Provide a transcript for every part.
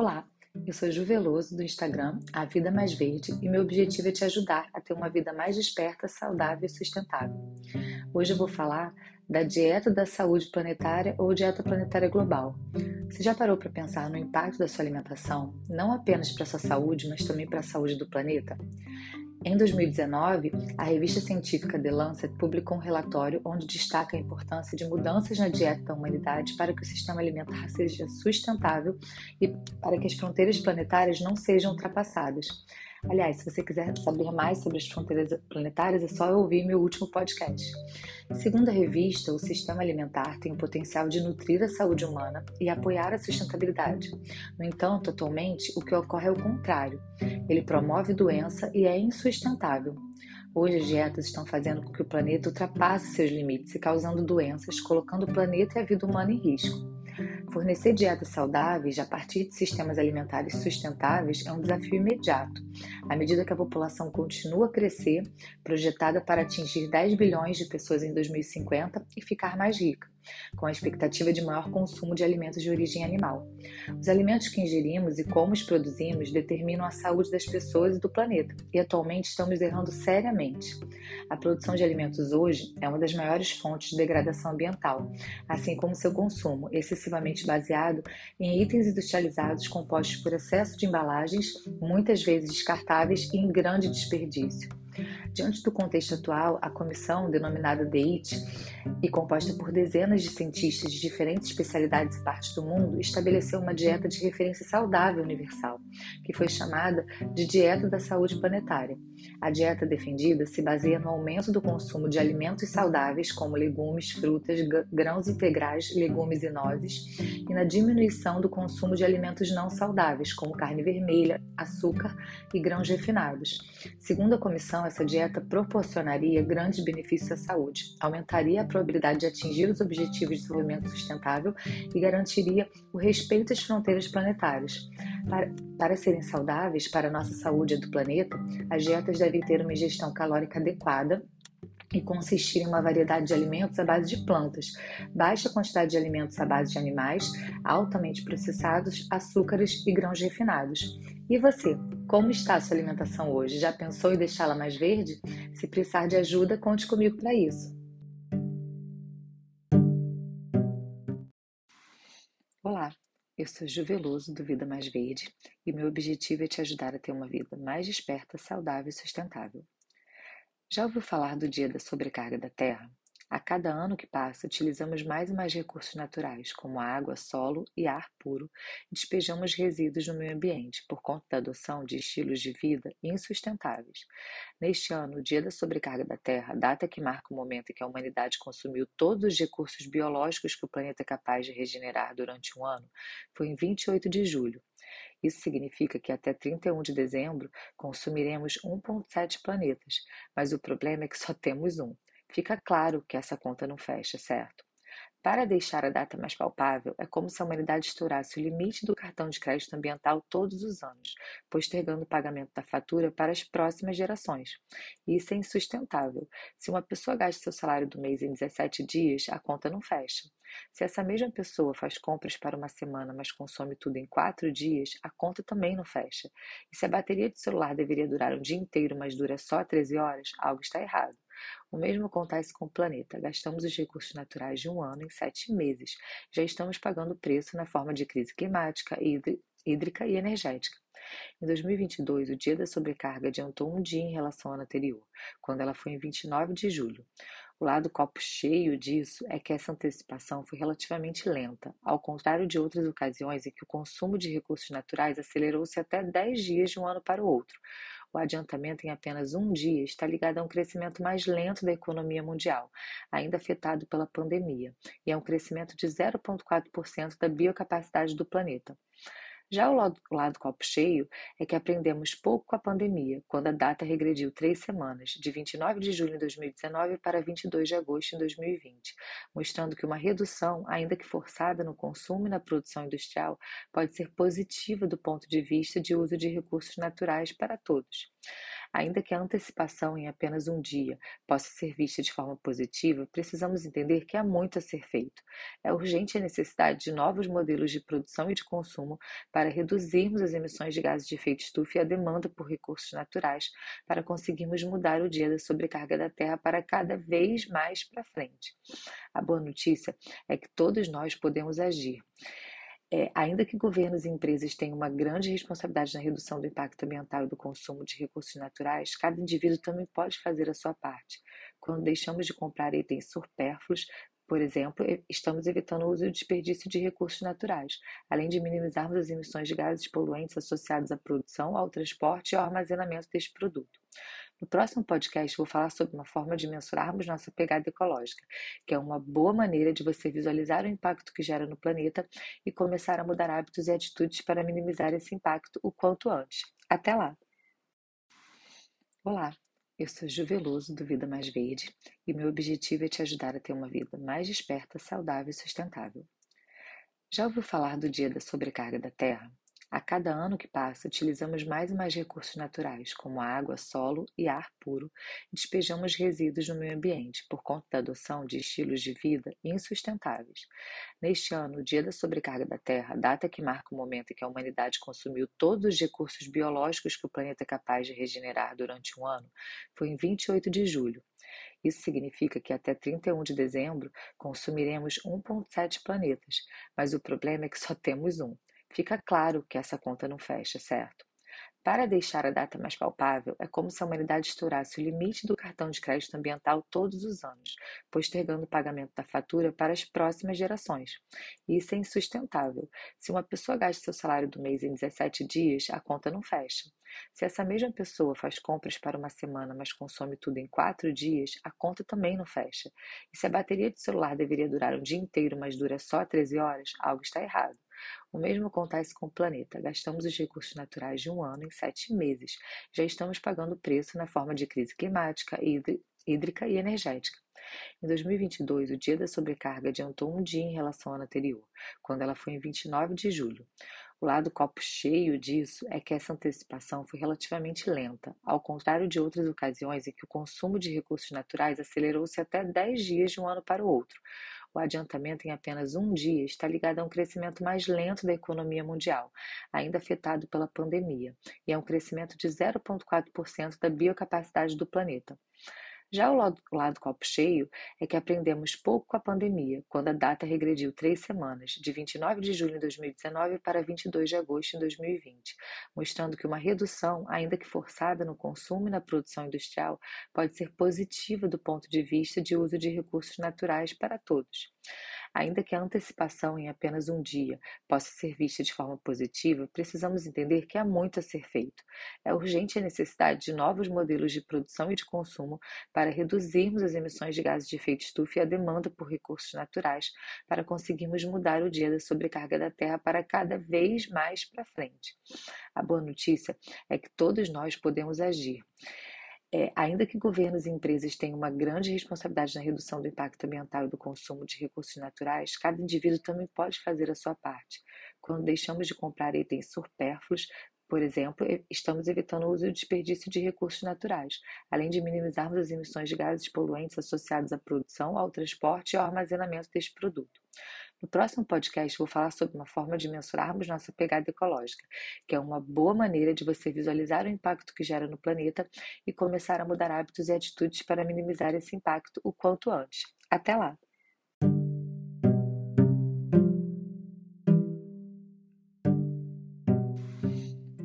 Olá, eu sou Ju Veloso do Instagram A Vida Mais Verde e meu objetivo é te ajudar a ter uma vida mais desperta, saudável e sustentável. Hoje eu vou falar da dieta da saúde planetária ou dieta planetária global. Você já parou para pensar no impacto da sua alimentação, não apenas para a sua saúde, mas também para a saúde do planeta? Em 2019, a revista científica The Lancet publicou um relatório onde destaca a importância de mudanças na dieta da humanidade para que o sistema alimentar seja sustentável e para que as fronteiras planetárias não sejam ultrapassadas. Aliás, se você quiser saber mais sobre as fronteiras planetárias, é só ouvir meu último podcast. Segundo a revista, o sistema alimentar tem o potencial de nutrir a saúde humana e apoiar a sustentabilidade. No entanto, atualmente, o que ocorre é o contrário. Ele promove doença e é insustentável. Hoje, as dietas estão fazendo com que o planeta ultrapasse seus limites e causando doenças, colocando o planeta e a vida humana em risco. Fornecer dietas saudáveis a partir de sistemas alimentares sustentáveis é um desafio imediato, à medida que a população continua a crescer, projetada para atingir 10 bilhões de pessoas em 2050 e ficar mais rica com a expectativa de maior consumo de alimentos de origem animal. Os alimentos que ingerimos e como os produzimos determinam a saúde das pessoas e do planeta, e atualmente estamos errando seriamente. A produção de alimentos hoje é uma das maiores fontes de degradação ambiental, assim como seu consumo, excessivamente baseado em itens industrializados compostos por excesso de embalagens, muitas vezes descartáveis e em grande desperdício. Diante do contexto atual, a comissão, denominada DEIT, e composta por dezenas de cientistas de diferentes especialidades e partes do mundo, estabeleceu uma dieta de referência saudável universal, que foi chamada de Dieta da Saúde Planetária. A dieta defendida se baseia no aumento do consumo de alimentos saudáveis, como legumes, frutas, grãos integrais, legumes e nozes, e na diminuição do consumo de alimentos não saudáveis, como carne vermelha, açúcar e grãos refinados. Segundo a comissão, essa dieta proporcionaria grandes benefícios à saúde, aumentaria a probabilidade de atingir os objetivos de desenvolvimento sustentável e garantiria o respeito às fronteiras planetárias. Para, para serem saudáveis para a nossa saúde do planeta, as dietas devem ter uma ingestão calórica adequada e consistir em uma variedade de alimentos à base de plantas, baixa quantidade de alimentos à base de animais, altamente processados, açúcares e grãos refinados. E você, como está a sua alimentação hoje? Já pensou em deixá-la mais verde? Se precisar de ajuda, conte comigo para isso. Olá, eu sou Juveloso do Vida Mais Verde e meu objetivo é te ajudar a ter uma vida mais desperta, saudável e sustentável. Já ouviu falar do Dia da Sobrecarga da Terra? A cada ano que passa, utilizamos mais e mais recursos naturais, como água, solo e ar puro, e despejamos resíduos no meio ambiente por conta da adoção de estilos de vida insustentáveis. Neste ano, o Dia da Sobrecarga da Terra, data que marca o momento em que a humanidade consumiu todos os recursos biológicos que o planeta é capaz de regenerar durante um ano, foi em 28 de julho. Isso significa que até 31 de dezembro consumiremos 1,7 planetas, mas o problema é que só temos um. Fica claro que essa conta não fecha, certo? Para deixar a data mais palpável, é como se a humanidade estourasse o limite do cartão de crédito ambiental todos os anos, postergando o pagamento da fatura para as próximas gerações. Isso é insustentável. Se uma pessoa gasta seu salário do mês em 17 dias, a conta não fecha. Se essa mesma pessoa faz compras para uma semana, mas consome tudo em quatro dias, a conta também não fecha. E se a bateria do celular deveria durar um dia inteiro, mas dura só 13 horas, algo está errado. O mesmo acontece com o planeta. Gastamos os recursos naturais de um ano em sete meses. Já estamos pagando o preço na forma de crise climática, hídrica e energética. Em 2022, o dia da sobrecarga adiantou um dia em relação ao ano anterior, quando ela foi em 29 de julho. O lado copo cheio disso é que essa antecipação foi relativamente lenta, ao contrário de outras ocasiões em que o consumo de recursos naturais acelerou-se até 10 dias de um ano para o outro, o adiantamento em apenas um dia está ligado a um crescimento mais lento da economia mundial, ainda afetado pela pandemia, e a um crescimento de 0,4% da biocapacidade do planeta. Já o lado, lado copo cheio é que aprendemos pouco com a pandemia, quando a data regrediu três semanas, de 29 de julho de 2019 para 22 de agosto de 2020, mostrando que uma redução, ainda que forçada no consumo e na produção industrial, pode ser positiva do ponto de vista de uso de recursos naturais para todos. Ainda que a antecipação em apenas um dia possa ser vista de forma positiva, precisamos entender que há muito a ser feito. É urgente a necessidade de novos modelos de produção e de consumo para reduzirmos as emissões de gases de efeito estufa e a demanda por recursos naturais, para conseguirmos mudar o dia da sobrecarga da Terra para cada vez mais para frente. A boa notícia é que todos nós podemos agir. É, ainda que governos e empresas tenham uma grande responsabilidade na redução do impacto ambiental e do consumo de recursos naturais, cada indivíduo também pode fazer a sua parte. Quando deixamos de comprar itens supérfluos, por exemplo, estamos evitando o uso e desperdício de recursos naturais, além de minimizarmos as emissões de gases poluentes associados à produção, ao transporte e ao armazenamento deste produto. No próximo podcast, vou falar sobre uma forma de mensurarmos nossa pegada ecológica, que é uma boa maneira de você visualizar o impacto que gera no planeta e começar a mudar hábitos e atitudes para minimizar esse impacto o quanto antes. Até lá! Olá, eu sou Juveloso do Vida Mais Verde e meu objetivo é te ajudar a ter uma vida mais desperta, saudável e sustentável. Já ouviu falar do Dia da Sobrecarga da Terra? A cada ano que passa, utilizamos mais e mais recursos naturais, como água, solo e ar puro, e despejamos resíduos no meio ambiente por conta da adoção de estilos de vida insustentáveis. Neste ano, o Dia da Sobrecarga da Terra, data que marca o momento em que a humanidade consumiu todos os recursos biológicos que o planeta é capaz de regenerar durante um ano, foi em 28 de julho. Isso significa que até 31 de dezembro consumiremos 1,7 planetas, mas o problema é que só temos um. Fica claro que essa conta não fecha, certo? Para deixar a data mais palpável, é como se a humanidade estourasse o limite do cartão de crédito ambiental todos os anos, postergando o pagamento da fatura para as próximas gerações. Isso é insustentável. Se uma pessoa gasta seu salário do mês em 17 dias, a conta não fecha. Se essa mesma pessoa faz compras para uma semana, mas consome tudo em quatro dias, a conta também não fecha. E se a bateria do celular deveria durar um dia inteiro, mas dura só 13 horas, algo está errado. O mesmo acontece com o planeta. Gastamos os recursos naturais de um ano em sete meses. Já estamos pagando o preço na forma de crise climática, hídrica e energética. Em 2022, o dia da sobrecarga adiantou um dia em relação ao ano anterior, quando ela foi em 29 de julho. O lado copo cheio disso é que essa antecipação foi relativamente lenta, ao contrário de outras ocasiões em que o consumo de recursos naturais acelerou-se até 10 dias de um ano para o outro, o adiantamento em apenas um dia está ligado a um crescimento mais lento da economia mundial, ainda afetado pela pandemia, e a um crescimento de 0,4% da biocapacidade do planeta. Já o lado, lado copo cheio é que aprendemos pouco com a pandemia, quando a data regrediu três semanas, de 29 de julho de 2019 para 22 de agosto de 2020, mostrando que uma redução, ainda que forçada no consumo e na produção industrial, pode ser positiva do ponto de vista de uso de recursos naturais para todos. Ainda que a antecipação em apenas um dia possa ser vista de forma positiva, precisamos entender que há muito a ser feito. É urgente a necessidade de novos modelos de produção e de consumo para reduzirmos as emissões de gases de efeito estufa e a demanda por recursos naturais, para conseguirmos mudar o dia da sobrecarga da Terra para cada vez mais para frente. A boa notícia é que todos nós podemos agir. É, ainda que governos e empresas tenham uma grande responsabilidade na redução do impacto ambiental e do consumo de recursos naturais, cada indivíduo também pode fazer a sua parte. Quando deixamos de comprar itens supérfluos, por exemplo, estamos evitando o uso e desperdício de recursos naturais, além de minimizarmos as emissões de gases poluentes associados à produção, ao transporte e ao armazenamento deste produto. No próximo podcast, vou falar sobre uma forma de mensurarmos nossa pegada ecológica, que é uma boa maneira de você visualizar o impacto que gera no planeta e começar a mudar hábitos e atitudes para minimizar esse impacto o quanto antes. Até lá!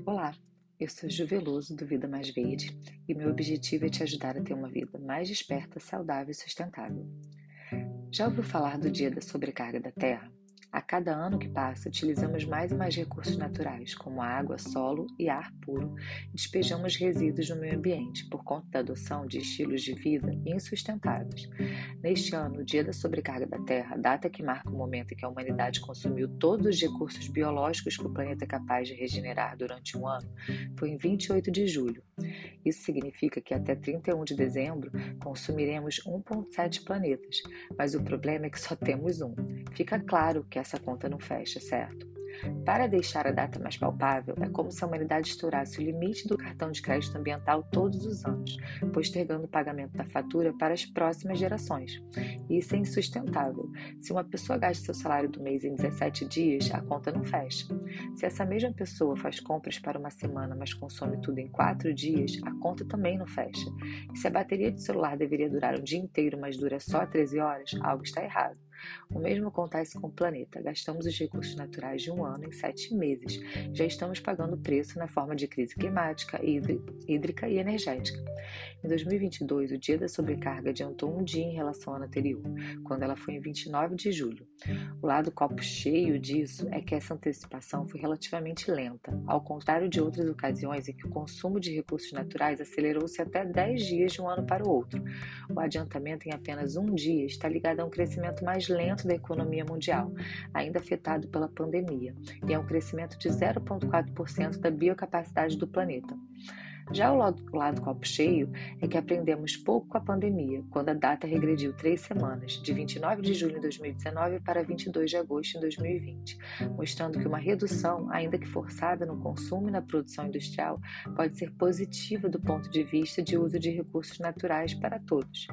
Olá, eu sou Juveloso do Vida Mais Verde e meu objetivo é te ajudar a ter uma vida mais desperta, saudável e sustentável. Já ouviu falar do Dia da Sobrecarga da Terra? A cada ano que passa, utilizamos mais e mais recursos naturais, como água, solo e ar puro, e despejamos resíduos no meio ambiente por conta da adoção de estilos de vida insustentáveis. Neste ano, o Dia da Sobrecarga da Terra, data que marca o momento em que a humanidade consumiu todos os recursos biológicos que o planeta é capaz de regenerar durante um ano, foi em 28 de julho. Isso significa que até 31 de dezembro consumiremos 1,7 planetas, mas o problema é que só temos um. Fica claro que essa conta não fecha, certo? Para deixar a data mais palpável, é como se a humanidade estourasse o limite do cartão de crédito ambiental todos os anos, postergando o pagamento da fatura para as próximas gerações. Isso é insustentável. Se uma pessoa gasta seu salário do mês em 17 dias, a conta não fecha. Se essa mesma pessoa faz compras para uma semana, mas consome tudo em 4 dias, a conta também não fecha. E se a bateria de celular deveria durar o dia inteiro, mas dura só 13 horas, algo está errado. O mesmo acontece com o planeta. Gastamos os recursos naturais de um ano em sete meses. Já estamos pagando o preço na forma de crise climática, hídrica e energética. Em 2022, o dia da sobrecarga adiantou um dia em relação ao ano anterior, quando ela foi em 29 de julho. O lado copo cheio disso é que essa antecipação foi relativamente lenta, ao contrário de outras ocasiões em que o consumo de recursos naturais acelerou-se até 10 dias de um ano para o outro. O adiantamento em apenas um dia está ligado a um crescimento mais lento da economia mundial, ainda afetado pela pandemia, e a um crescimento de 0,4% da biocapacidade do planeta. Já o lado, lado copo cheio é que aprendemos pouco com a pandemia, quando a data regrediu três semanas, de 29 de julho de 2019 para 22 de agosto de 2020, mostrando que uma redução, ainda que forçada no consumo e na produção industrial, pode ser positiva do ponto de vista de uso de recursos naturais para todos.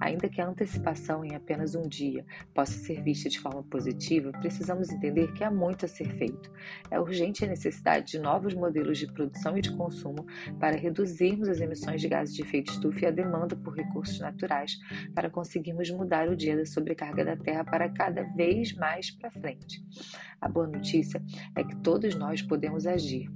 Ainda que a antecipação em apenas um dia possa ser vista de forma positiva, precisamos entender que há muito a ser feito. É urgente a necessidade de novos modelos de produção e de consumo para reduzirmos as emissões de gases de efeito estufa e a demanda por recursos naturais, para conseguirmos mudar o dia da sobrecarga da Terra para cada vez mais para frente. A boa notícia é que todos nós podemos agir.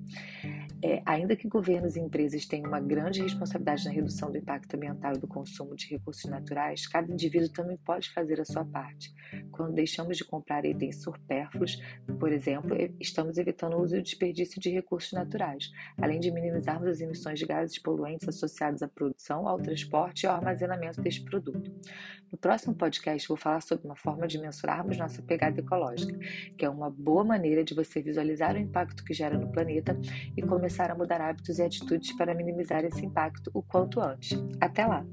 É, ainda que governos e empresas tenham uma grande responsabilidade na redução do impacto ambiental e do consumo de recursos naturais, cada indivíduo também pode fazer a sua parte. Quando deixamos de comprar itens supérfluos, por exemplo, estamos evitando o uso e o desperdício de recursos naturais, além de minimizarmos as emissões de gases poluentes associados à produção, ao transporte e ao armazenamento deste produto. No próximo podcast, vou falar sobre uma forma de mensurarmos nossa pegada ecológica, que é uma boa maneira de você visualizar o impacto que gera no planeta e começar a mudar hábitos e atitudes para minimizar esse impacto o quanto antes. Até lá!